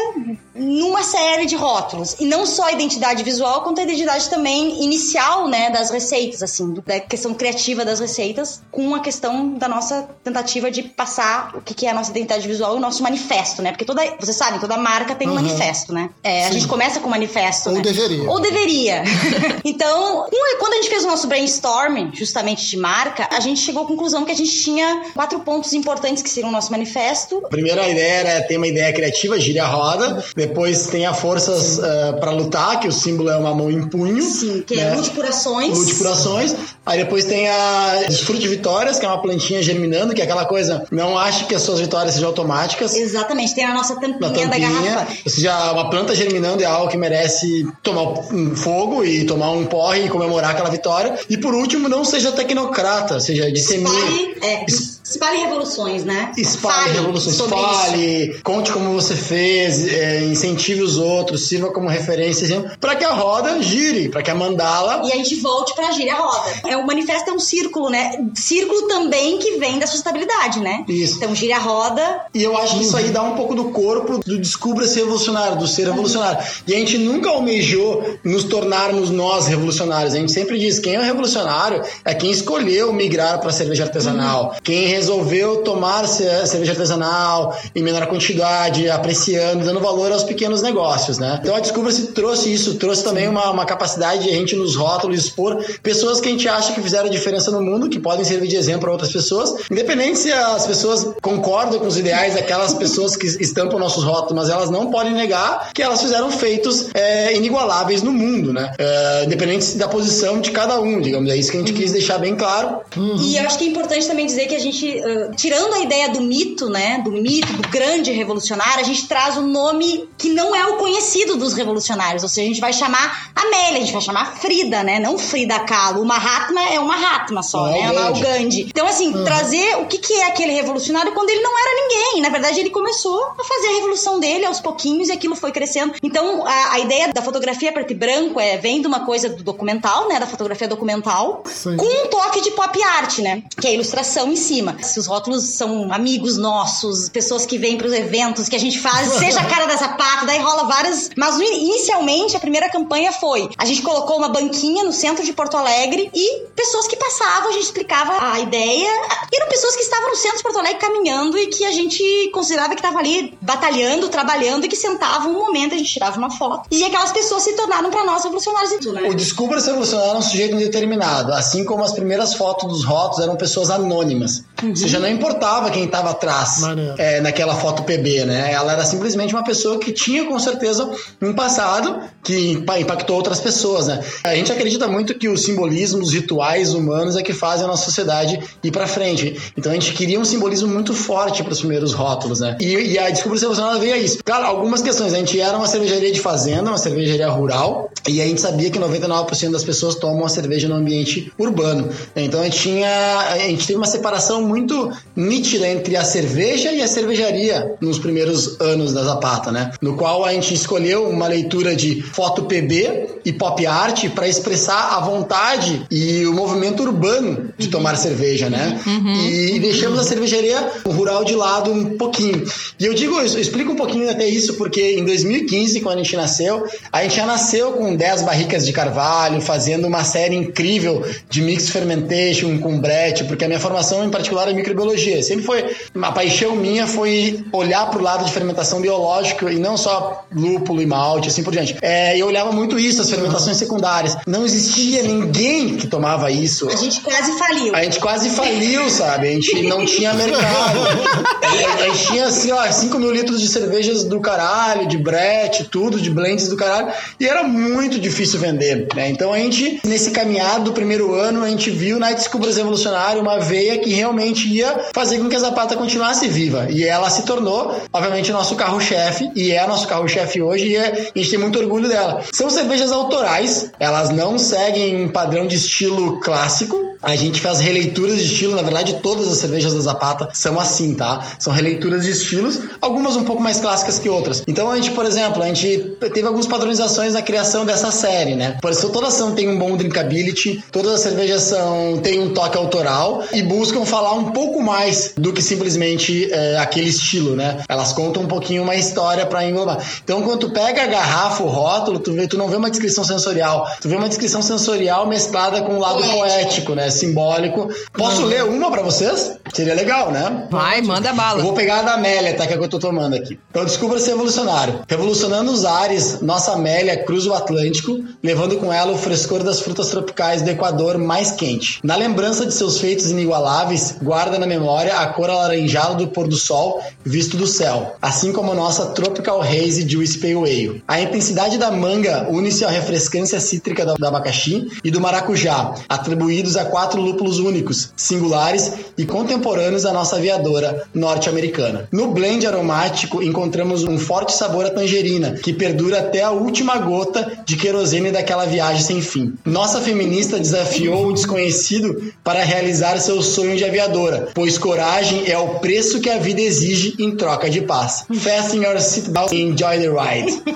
numa série de rótulos. E não só a identidade visual, quanto a identidade também inicial, né, das receitas, assim, da questão criativa das receitas, com a questão da nossa tentativa de passar o que é a nossa identidade visual e o nosso manifesto, né? Porque toda, você sabe, toda marca tem um uhum. manifesto, né? É, a gente começa com um manifesto, Ou né? deveria. Ou deveria. então, quando a gente fez o nosso brainstorming, justamente de marca, a gente chegou à conclusão que a gente tinha quatro pontos importantes que seriam o nosso manifesto. A primeira ideia era ter uma ideia criativa, gira a roda. Depois tem a forças uh, eh, para lutar, que o símbolo é uma mão em punho. Sim, que é né? é lute por ações. Lute por ações. Aí depois tem a desfrute de vitórias, que é uma plantinha germinando, que é aquela coisa, não ache que as suas vitórias sejam automáticas. Exatamente, tem a nossa tampinha, tampinha da garrafa. Ou seja, uma planta germinando é algo que merece tomar um fogo e tomar um porre e comemorar aquela vitória. E por último, não seja tecnocrata, ou seja, dissemine. É, espalhe revoluções, né? Espalhe fale revoluções, isso. conte como você fez, é, incentive os outros, sirva como referência, para que a roda gire, para que a mandala. E a gente volte para girar a roda. É, o manifesto é um círculo, né? Círculo também que vem da sustentabilidade, né? Isso. Então gira a roda. E eu acho que isso aí dá um pouco do corpo do descubra-se revolucionário, do ser revolucionário. E a gente nunca almejou nos tornarmos nós revolucionários. A gente sempre diz: quem é revolucionário é quem escolheu migrar para cerveja artesanal, uhum. quem resolveu tomar cerveja artesanal em menor quantidade, apreciando, dando valor aos pequenos negócios, né? Então a Descubra-se trouxe isso, trouxe também uma, uma capacidade de a gente nos rótulos expor pessoas que a gente acha que fizeram diferença no mundo, que podem servir de exemplo para outras pessoas, independente se as pessoas concordam com os ideais daquelas pessoas que estampam nossos rótulos, mas elas não podem negar que elas fizeram feitos é, inigualáveis no mundo, né? É, independente da posição de cada um, digamos, é isso que a gente quis deixar bem claro. Uhum. E eu acho que é importante também dizer que a gente, uh, tirando a ideia do mito, né, do mito, do grande revolucionário, a gente traz um nome que não é o conhecido dos revolucionários, ou seja, a gente vai chamar Amélia, a gente vai chamar Frida, né, não Frida Kahlo, uma Mahatma é uma Mahatma só, é né, o Gandhi. Então, assim, uhum. trazer o que, que é aquele revolucionário quando ele não era ninguém, na verdade ele começou a fazer a revolução dele aos pouquinhos e aquilo foi crescendo. Então, a, a ideia da fotografia preto e branco é, vem de uma coisa do documental, né, da fotografia documental, Sim. com um toque de pop art, né, que é a ilustração em cima. Se os rótulos são amigos nossos, pessoas que vêm para os eventos que a gente faz, seja a cara da Zapata, daí rola várias. Mas inicialmente a primeira campanha foi: a gente colocou uma banquinha no centro de Porto Alegre e pessoas que passavam, a gente explicava a ideia. E eram pessoas que estavam no centro de Porto Alegre caminhando e que a gente considerava que estavam ali batalhando, trabalhando e que sentavam um momento, a gente tirava uma foto. E aquelas pessoas se tornaram para nós revolucionários e tudo, né? O Descubra-se Revolucionário é um sujeito indeterminado, assim como as primeiras fotos dos rótulos eram pessoas anônimas. Você já não importava quem estava atrás é, naquela foto PB, né? Ela era simplesmente uma pessoa que tinha com certeza um passado que impa- impactou outras pessoas, né? A gente acredita muito que os simbolismos, os rituais humanos é que fazem a nossa sociedade ir pra frente. Então a gente queria um simbolismo muito forte para os primeiros rótulos, né? E, e a Desculpa Revolucionária veio a isso. Claro, algumas questões. A gente era uma cervejaria de fazenda, uma cervejaria rural, e a gente sabia que 99% das pessoas tomam a cerveja no ambiente urbano. Então a gente tinha, a gente teve uma separação muito nítida entre a cerveja e a cervejaria nos primeiros anos da Zapata, né? No qual a gente escolheu uma leitura de foto PB e pop art para expressar a vontade e o movimento urbano de tomar cerveja, né? E, deixamos a cervejaria rural de lado um pouquinho. E eu digo, eu explico um pouquinho até isso porque em 2015, quando a gente nasceu, a gente já nasceu com 10 barricas de carvalho, fazendo uma série incrível de mix fermentation com brete, porque a minha formação em particular é microbiologia. Sempre foi uma paixão minha foi olhar para o lado de fermentação biológica e não só lúpulo e malte, assim por diante. É, eu olhava muito isso, as fermentações secundárias. Não existia ninguém que tomava isso. A gente quase faliu. A gente quase faliu, sabe? A gente não tinha mercado. A gente tinha, assim, ó, 5 mil litros de cervejas do caralho, de brete, tudo, de blends do caralho. E era muito difícil vender, né? Então a gente, nesse caminhado do primeiro ano, a gente viu na Descubras Revolucionário uma veia que realmente ia fazer com que a Zapata continuasse viva. E ela se tornou, obviamente, o nosso carro-chefe, e é nosso carro-chefe hoje, e é- a gente tem muito orgulho dela. São cervejas autorais, elas não seguem um padrão de estilo clássico. A gente faz releituras de estilo, na verdade, todas as cervejas da Zapata são assim, tá? São releituras de estilos, algumas um pouco mais clássicas que outras. Então a gente, por exemplo, a gente teve algumas padronizações na criação dessa série, né? Por isso, todas são têm um bom drinkability, todas as cervejas são têm um toque autoral e buscam falar um pouco mais do que simplesmente é, aquele estilo, né? Elas contam um pouquinho uma história para englobar. Então, quando tu pega a garrafa, o rótulo, tu, vê, tu não vê uma descrição sensorial, tu vê uma descrição sensorial mesclada com o lado Poético. poético, né? Simbólico. Posso ler uma para vocês? Seria legal, né? Vai, manda bala. Eu vou pegar a da Amélia, tá? Que é a que eu tô tomando aqui. Então, descubra-se revolucionário. Revolucionando os ares, nossa Amélia cruza o Atlântico, levando com ela o frescor das frutas tropicais do Equador mais quente. Na lembrança de seus feitos inigualáveis, guarda na memória a cor alaranjada do pôr do sol visto do céu, assim como a nossa Tropical Haze Juice Pale Ale. A intensidade da manga une-se à refrescância cítrica do abacaxi e do maracujá, atribuídos a quatro lúpulos únicos, singulares e contemporâneos da nossa aviadora norte-americana. No blend aromático encontramos um forte sabor à tangerina, que perdura até a última gota de querosene daquela viagem sem fim. Nossa feminista desafiou o desconhecido para realizar seu sonho de aviadora, pois coragem é o preço que a vida exige em troca de paz. Fasten your seatbelt and enjoy the ride.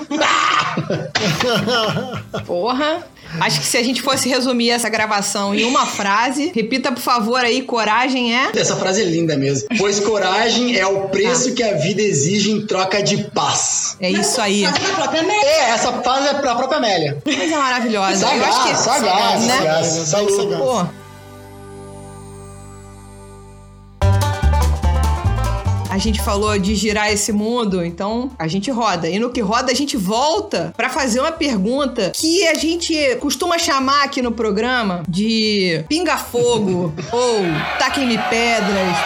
Porra. Acho que se a gente fosse resumir essa gravação em uma frase, repita, por favor, aí, coragem é. Essa frase é linda mesmo. Pois coragem é o preço que a vida exige em troca de paz. É isso aí. Própria. É, essa frase é pra própria Amélia. Coisa maravilhosa. Eu acho que. Sagaz, sagaz, né? sagaz. Sagaz. Pô. A gente falou de girar esse mundo, então a gente roda. E no que roda, a gente volta pra fazer uma pergunta que a gente costuma chamar aqui no programa de pinga-fogo ou taquem-me pedras.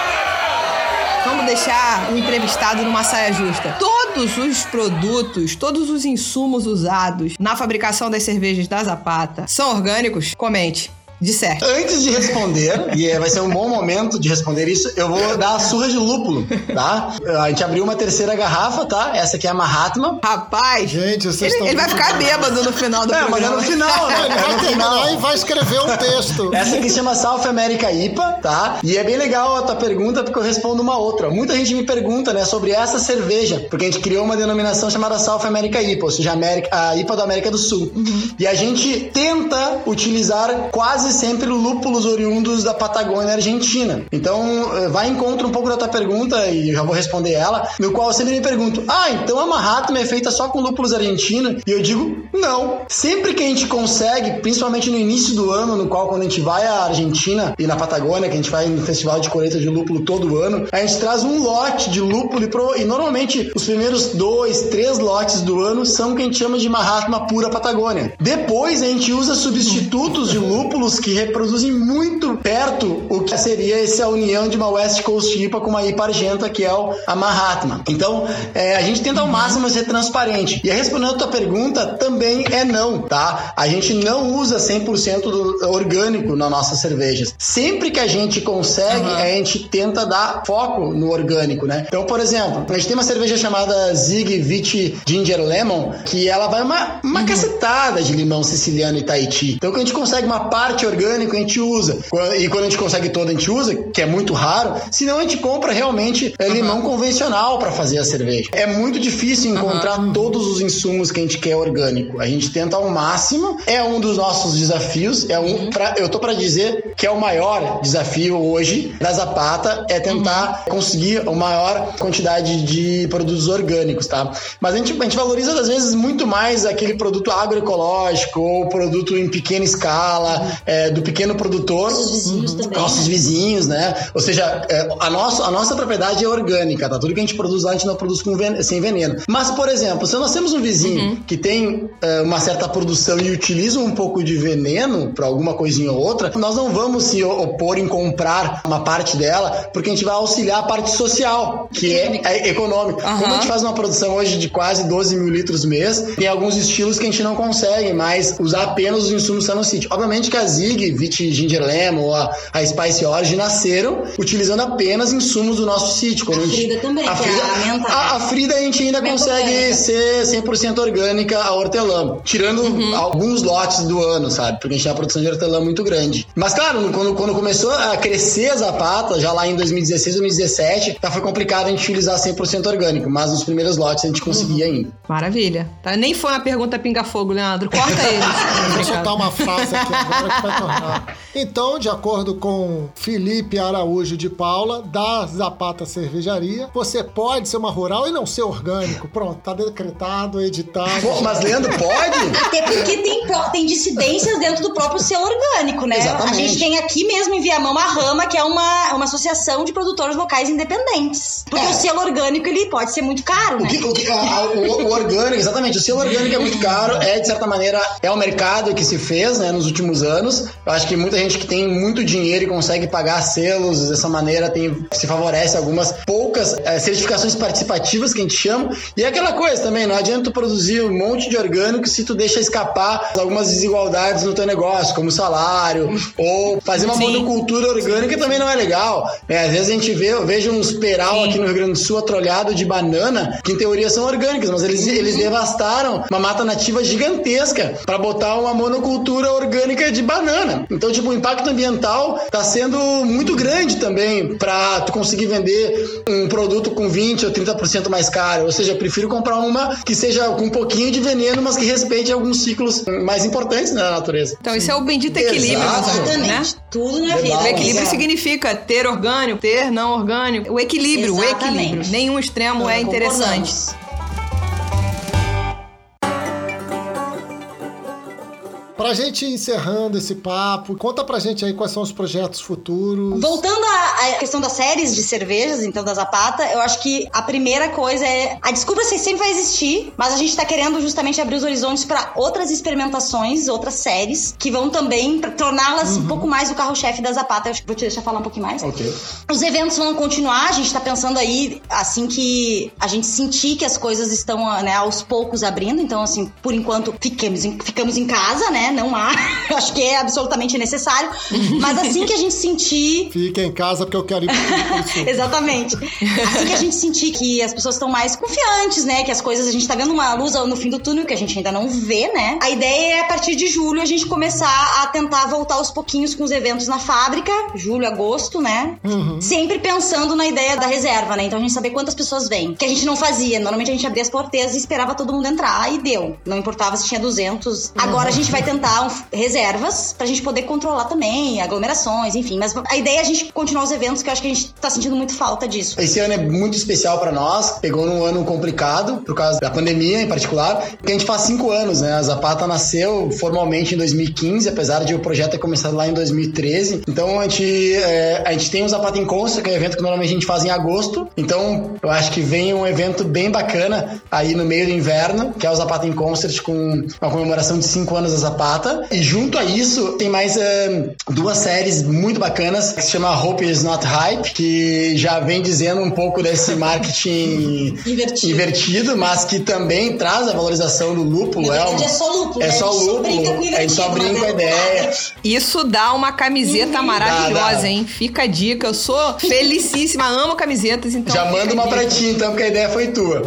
Vamos deixar o entrevistado numa saia justa. Todos os produtos, todos os insumos usados na fabricação das cervejas da Zapata são orgânicos? Comente. De certo. Antes de responder, e é- vai ser um bom momento de responder isso, eu vou dar a surra de lúpulo, tá? A gente abriu uma terceira garrafa, tá? Essa aqui é a Mahatma. Rapaz, Gente, vocês ele, estão ele vai ficar bêbado no final do É, mas é programa. no final, né? Ele É vai no terminar final. e vai escrever um texto. Essa aqui se chama South America IPA, tá? E é bem legal a tua pergunta porque eu respondo uma outra. Muita gente me pergunta, né, sobre essa cerveja, porque a gente criou uma denominação chamada South America IPA, ou seja, América, a IPA da América do Sul. E a gente tenta utilizar quase sempre lúpulos oriundos da Patagônia Argentina. Então, eh, vai em um pouco da tua pergunta e já vou responder ela, no qual eu sempre me pergunto: "Ah, então a Mahatma é feita só com lúpulos argentinos?" E eu digo: "Não. Sempre que a gente consegue, principalmente no início do ano, no qual quando a gente vai à Argentina e na Patagônia, que a gente vai no festival de colheita de lúpulo todo ano, a gente traz um lote de lúpulo e, pro- e normalmente os primeiros dois, três lotes do ano são o que a gente chama de Mahatma pura Patagônia. Depois a gente usa substitutos de lúpulos que reproduzem muito perto o que seria essa união de uma West Coast IPA com uma IPA argenta, que é o, a Mahatma. Então, é, a gente tenta ao máximo ser transparente. E respondendo a tua pergunta, também é não, tá? A gente não usa 100% do orgânico nas nossas cervejas. Sempre que a gente consegue, uhum. a gente tenta dar foco no orgânico, né? Então, por exemplo, a gente tem uma cerveja chamada Zig Viti Ginger Lemon, que ela vai uma, uma uhum. cacetada de limão siciliano e Tahiti. Então, quando a gente consegue uma parte orgânica, a gente usa. E quando a gente consegue toda, a gente usa, que é muito raro. Senão, a gente compra realmente é, limão uhum. convencional para fazer a cerveja. É muito difícil encontrar todos os insumos que a gente quer orgânico. A gente tenta ao máximo. É um dos nossos desafios. É um, uhum. pra, eu tô para dizer que é o maior desafio hoje da Zapata é tentar uhum. conseguir a maior quantidade de produtos orgânicos, tá? Mas a gente, a gente valoriza às vezes muito mais aquele produto agroecológico ou produto em pequena escala, uhum. É, do pequeno produtor. Nossos vizinhos uhum. Nossos vizinhos, né? Ou seja, é, a, nossa, a nossa propriedade é orgânica, tá? Tudo que a gente produz lá, a gente não produz com ven sem veneno. Mas, por exemplo, se nós temos um vizinho uhum. que tem é, uma certa produção e utiliza um pouco de veneno para alguma coisinha ou outra, nós não vamos se opor em comprar uma parte dela, porque a gente vai auxiliar a parte social, que é, é econômica. Uhum. Como a gente faz uma produção hoje de quase 12 mil litros mês, tem alguns estilos que a gente não consegue mais usar apenas os insumos que no sítio. Obviamente que a Zig, Vit Ginger Lemon ou a, a Spice Orange nasceram utilizando apenas insumos do nosso sítio. Quando a, gente, Frida também, a Frida, é a, a, a, Frida a gente ainda consegue ser 100% orgânica a hortelã, tirando uhum. alguns lotes do ano, sabe? Porque a gente tem uma produção de hortelã muito grande. Mas claro, quando, quando começou a crescer a Zapata, já lá em 2016, 2017, já foi complicado a gente utilizar 100% orgânico, mas nos primeiros lotes a gente conseguia ainda. Maravilha. Tá? Nem foi uma pergunta pinga-fogo, Leandro. Corta ele. Vou soltar uma frase aqui agora que vai tornar. Então, de acordo com Felipe Araújo de Paula, da Zapata Cervejaria, você pode ser uma rural e não ser orgânico. Pronto, tá decretado, editado. Pô, mas Leandro, pode? Até porque tem, tem dissidências dentro do próprio ser orgânico, né? Exatamente. A gente tem aqui mesmo em Viamão a Rama, que é uma, uma associação de produtores locais independentes. Porque é. o selo orgânico, ele pode ser muito caro, né? O, que, o, que, a, o, o, orgânico, exatamente. O selo orgânico é muito caro, é, de certa maneira, é o mercado que se fez, né, nos últimos anos. Eu acho que muita gente que tem muito dinheiro e consegue pagar selos dessa maneira tem, se favorece algumas poucas é, certificações participativas que a gente chama. E é aquela coisa também, não adianta tu produzir um monte de orgânico se tu deixa escapar algumas desigualdades no teu negócio, como salário, ou fazer uma Sim. monocultura orgânica também não é legal. É, às vezes a gente vê, eu vejo uns peral Sim. aqui no Rio Grande do Sul atrolhado de banana, que em teoria são orgânicas, mas eles, eles devastaram uma mata nativa gigantesca para botar uma monocultura orgânica de banana. Então, tipo, o impacto ambiental está sendo muito grande também para tu conseguir vender um produto com 20 ou 30% mais caro. Ou seja, eu prefiro comprar uma que seja com um pouquinho de veneno, mas que respeite alguns ciclos mais importantes né, na natureza. Então, isso é o bendito equilíbrio, Exatamente. Né? Tudo na vida. O equilíbrio significa ter orgânico, ter não orgânico. O equilíbrio, Exatamente. o equilíbrio. Nenhum extremo é interessante. Pra gente encerrando esse papo, conta pra gente aí quais são os projetos futuros. Voltando à questão das séries de cervejas, então da Zapata, eu acho que a primeira coisa é. A desculpa sempre vai existir, mas a gente tá querendo justamente abrir os horizontes para outras experimentações, outras séries, que vão também torná-las uhum. um pouco mais o carro-chefe da Zapata. Eu acho que vou te deixar falar um pouquinho mais. Ok. Os eventos vão continuar, a gente tá pensando aí, assim que a gente sentir que as coisas estão, né, aos poucos abrindo. Então, assim, por enquanto, ficamos em, ficamos em casa, né? Não há. Acho que é absolutamente necessário. Mas assim que a gente sentir. Fica em casa porque eu quero ir pro Exatamente. Assim que a gente sentir que as pessoas estão mais confiantes, né? Que as coisas. A gente tá vendo uma luz no fim do túnel que a gente ainda não vê, né? A ideia é a partir de julho a gente começar a tentar voltar aos pouquinhos com os eventos na fábrica. Julho, agosto, né? Uhum. Sempre pensando na ideia da reserva, né? Então a gente saber quantas pessoas vêm. Que a gente não fazia. Normalmente a gente abria as porteiras e esperava todo mundo entrar e deu. Não importava se tinha 200. Agora a gente vai tentar tentar um, reservas pra gente poder controlar também aglomerações, enfim. Mas a ideia é a gente continuar os eventos, que eu acho que a gente tá sentindo muito falta disso. Esse ano é muito especial para nós. Pegou num ano complicado, por causa da pandemia em particular, porque a gente faz cinco anos, né? A Zapata nasceu formalmente em 2015, apesar de o projeto ter começado lá em 2013. Então a gente, é, a gente tem o Zapata em Consta, que é um evento que normalmente a gente faz em agosto. Então eu acho que vem um evento bem bacana aí no meio do inverno, que é o Zapata em Concert, com uma comemoração de cinco anos da Zapata Zapata. E junto a isso, tem mais uh, duas séries muito bacanas que se chama Hope is Not Hype, que já vem dizendo um pouco desse marketing Invertido. invertido, mas que também traz a valorização do lúpulo. É, um- é só lúpulo, É né? só A gente só brinca lúpulo. com A gente só brinca com a mas é ideia. Isso dá uma camiseta maravilhosa, Dá, dá. hein? Fica a dica. Eu sou felicíssima, amo camisetas, então. Já manda a uma pra ti, então, porque a ideia foi tua.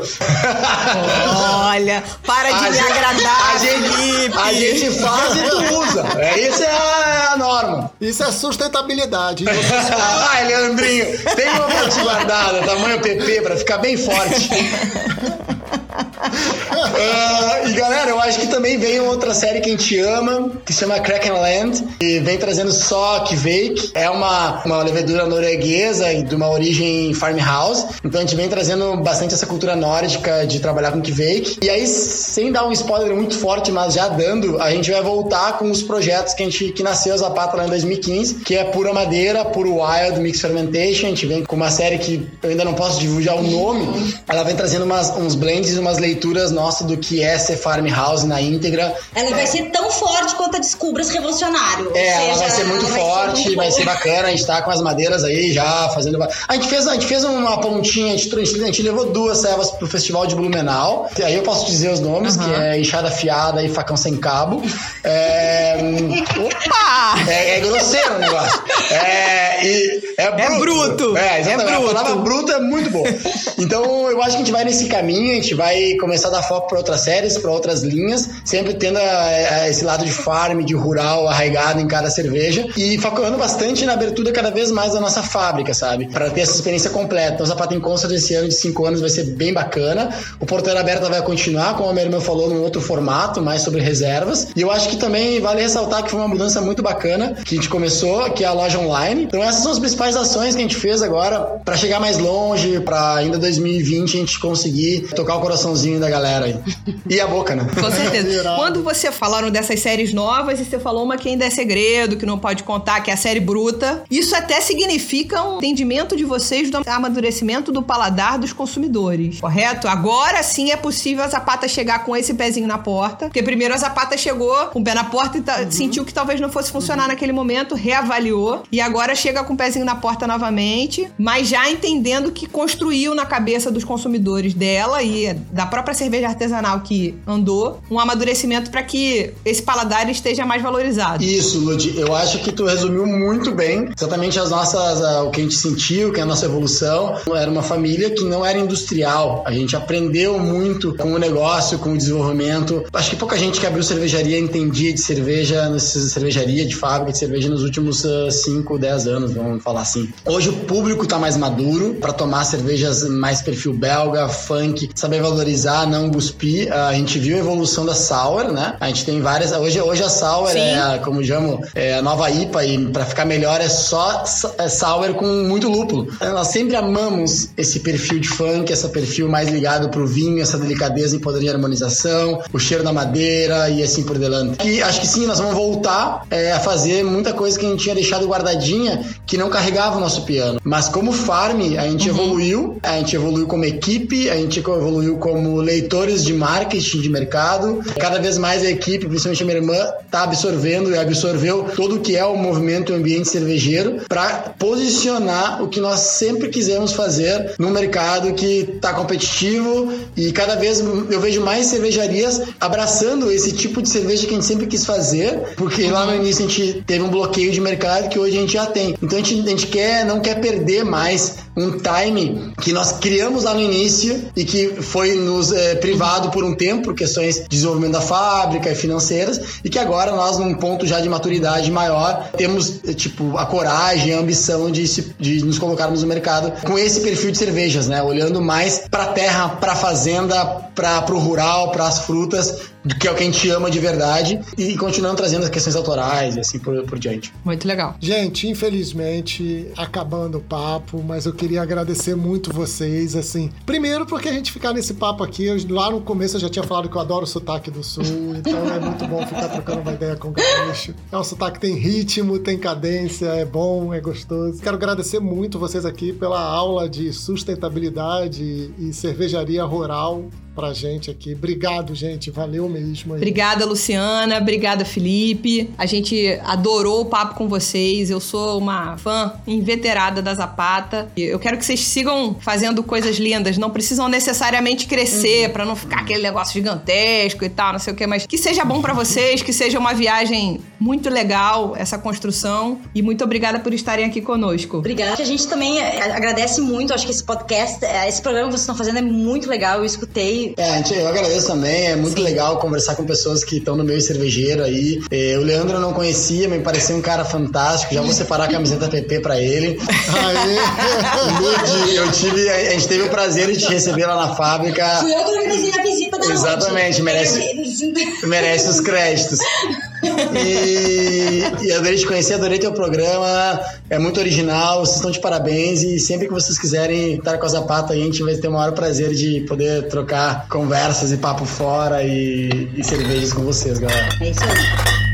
Olha, para de A me gente- agradar, a gente, Felipe. a gente faz e tu usa. É, isso é a, a norma. Isso é sustentabilidade. Ai, Leandrinho, tem uma pra te guardada, tamanho PP, pra ficar bem forte. Ah, e galera, eu acho que também veio outra série que a gente ama, que se chama Kraken Land, e vem trazendo só Kveik. É uma, uma levedura norueguesa de uma origem farmhouse. Então a gente vem trazendo bastante essa cultura nórdica de trabalhar com Kveik. E aí, sem dar um spoiler muito forte, mas já dando, a gente vai voltar com os projetos que a gente que nasceu a Zapata lá em 2015, que é pura madeira, puro wild, mix fermentation. A gente vem com uma série que eu ainda não posso divulgar o nome. Ela vem trazendo umas, uns blends e umas leituras nossas do que é ser farmhouse na íntegra. Ela vai ser tão forte quanto a Descubras Revolucionário. É, Ou ela vai seja, ser muito ela vai ser forte, vai ser bacana. A gente tá com as madeiras aí já fazendo. A gente fez, a gente fez uma pontinha, a gente, a gente levou duas servas pro festival de Blumenau. E aí eu posso dizer os nomes, que é enxada fiada e facão sem cabo. É, Opa! é, é grosseiro o negócio. É, e é bruto. bruto. É, exatamente. É bruto. A palavra bruto é muito boa. Então, eu acho que a gente vai nesse caminho, a gente vai começar a dar para outras séries, para outras linhas, sempre tendo a- a- esse lado de farm, de rural arraigado em cada cerveja e focando bastante na abertura cada vez mais da nossa fábrica, sabe? Para ter essa experiência completa. Então, o Zapata em Consta desse ano de 5 anos vai ser bem bacana. O Porteira Aberta vai continuar, como a minha irmã falou, num outro formato, mais sobre reservas. E eu acho que também vale ressaltar que foi uma mudança muito bacana que a gente começou, que é a loja online. Então, essas são as principais ações que a gente fez agora para chegar mais longe, para ainda 2020 a gente conseguir tocar o coraçãozinho da galera aí. E a boca, né? Com certeza. Quando você falaram dessas séries novas, e você falou uma que ainda é segredo, que não pode contar, que é a série bruta, isso até significa um entendimento de vocês do amadurecimento do paladar dos consumidores, correto? Agora sim é possível a Zapata chegar com esse pezinho na porta, porque primeiro a Zapata chegou com o pé na porta e ta- sentiu que talvez não fosse funcionar naquele momento, reavaliou, e agora chega com o pezinho na porta novamente, mas já entendendo que construiu na cabeça dos consumidores dela e da própria cerveja artesanal que andou, um amadurecimento para que esse paladar esteja mais valorizado. Isso, Ludi. Eu acho que tu resumiu muito bem exatamente as nossas, ah, o que a gente sentiu, que é a nossa evolução. Era uma família que não era industrial. A gente aprendeu muito com o negócio, com o desenvolvimento. Acho que pouca gente que abriu cervejaria entendia de cerveja, cervejaria, de fábrica de cerveja nos últimos 5, 10 anos, vamos falar assim. Hoje o público tá mais maduro para tomar cervejas mais perfil belga, funk, saber valorizar, não cuspir. A gente viu a evolução da Sour, né? A gente tem várias. Hoje, hoje a Sour Sim. é, a- como chamo, é a nova IPA e para ficar melhor é só é Sour com muito lúpulo. Nós sempre amamos esse perfil de funk, esse perfil mais ligado pro vinho, essa delicadeza em poder de harmonização, o cheiro da madeira e assim por delante. E acho que sim, nós vamos voltar é, a fazer muita coisa que a gente tinha deixado guardadinha que não carregava o nosso piano. Mas como farm, a gente evoluiu, a gente evoluiu como equipe, a gente evoluiu como leitores de marketing de mercado. Cada vez mais a equipe, principalmente a minha irmã, tá absorvendo e absorveu todo o que é o movimento ambiente cervejeiro para posicionar o que nós sempre quisemos fazer num mercado que tá competitivo e cada vez eu vejo mais cervejarias abraçando esse tipo de cerveja que a gente sempre quis fazer, porque lá no início a gente teve um bloqueio de mercado que hoje a gente já tem. Então a gente, a gente quer, não quer perder mais um time que nós criamos lá no início e que foi nos eh, privado por um tempo por questões de desenvolvimento da fábrica e financeiras e que agora nós num ponto já de maturidade maior temos eh, tipo a coragem, a ambição de, se- de nos colocarmos no mercado com esse perfil de cervejas, né? Olhando mais para terra, para fazenda, para o rural, para as frutas, que é o que a gente ama de verdade e continuando trazendo as questões autorais e assim por, por diante. Muito legal. Gente, infelizmente, acabando o papo, mas eu queria agradecer muito vocês, assim. Primeiro porque a gente ficar nesse papo aqui, eu- lá no começo eu já tinha falado que eu adoro o sotaque do sul, então é muito bom ficar trocando uma ideia com o gaúcho. É um sotaque que tem ritmo, tem cadência, é bom, é gostoso. Quero agradecer muito vocês aqui pela aula de sustentabilidade e cervejaria rural. Pra gente aqui. Obrigado, gente. Valeu mesmo. Aí. Obrigada, Luciana. Obrigada, Felipe. A gente adorou o papo com vocês. Eu sou uma fã inveterada da Zapata. Eu quero que vocês sigam fazendo coisas lindas. Não precisam necessariamente crescer uhum. para não ficar aquele negócio gigantesco e tal, não sei o que, mas que seja bom para vocês, que seja uma viagem muito legal essa construção. E muito obrigada por estarem aqui conosco. Obrigada. A gente também é, agradece muito. Acho que esse podcast, é, esse programa que vocês estão fazendo é muito legal. Eu escutei. É, eu agradeço também. É muito Sim. legal conversar com pessoas que estão no meio cervejeiro aí. É, o Leandro eu não conhecia, me parecia um cara fantástico. Já vou separar a camiseta PP pra ele. Lude, eu tive, a gente teve o prazer de te receber lá na fábrica. Fui eu que organizei a visita da Exatamente, merece, merece os créditos. E, adorei te conhecer, adorei teu programa. É muito original, vocês estão de parabéns. E sempre que vocês quiserem estar com a Zapata, a gente vai ter o maior prazer de poder trocar conversas e papo fora e, e cervejas com vocês, galera. É isso aí.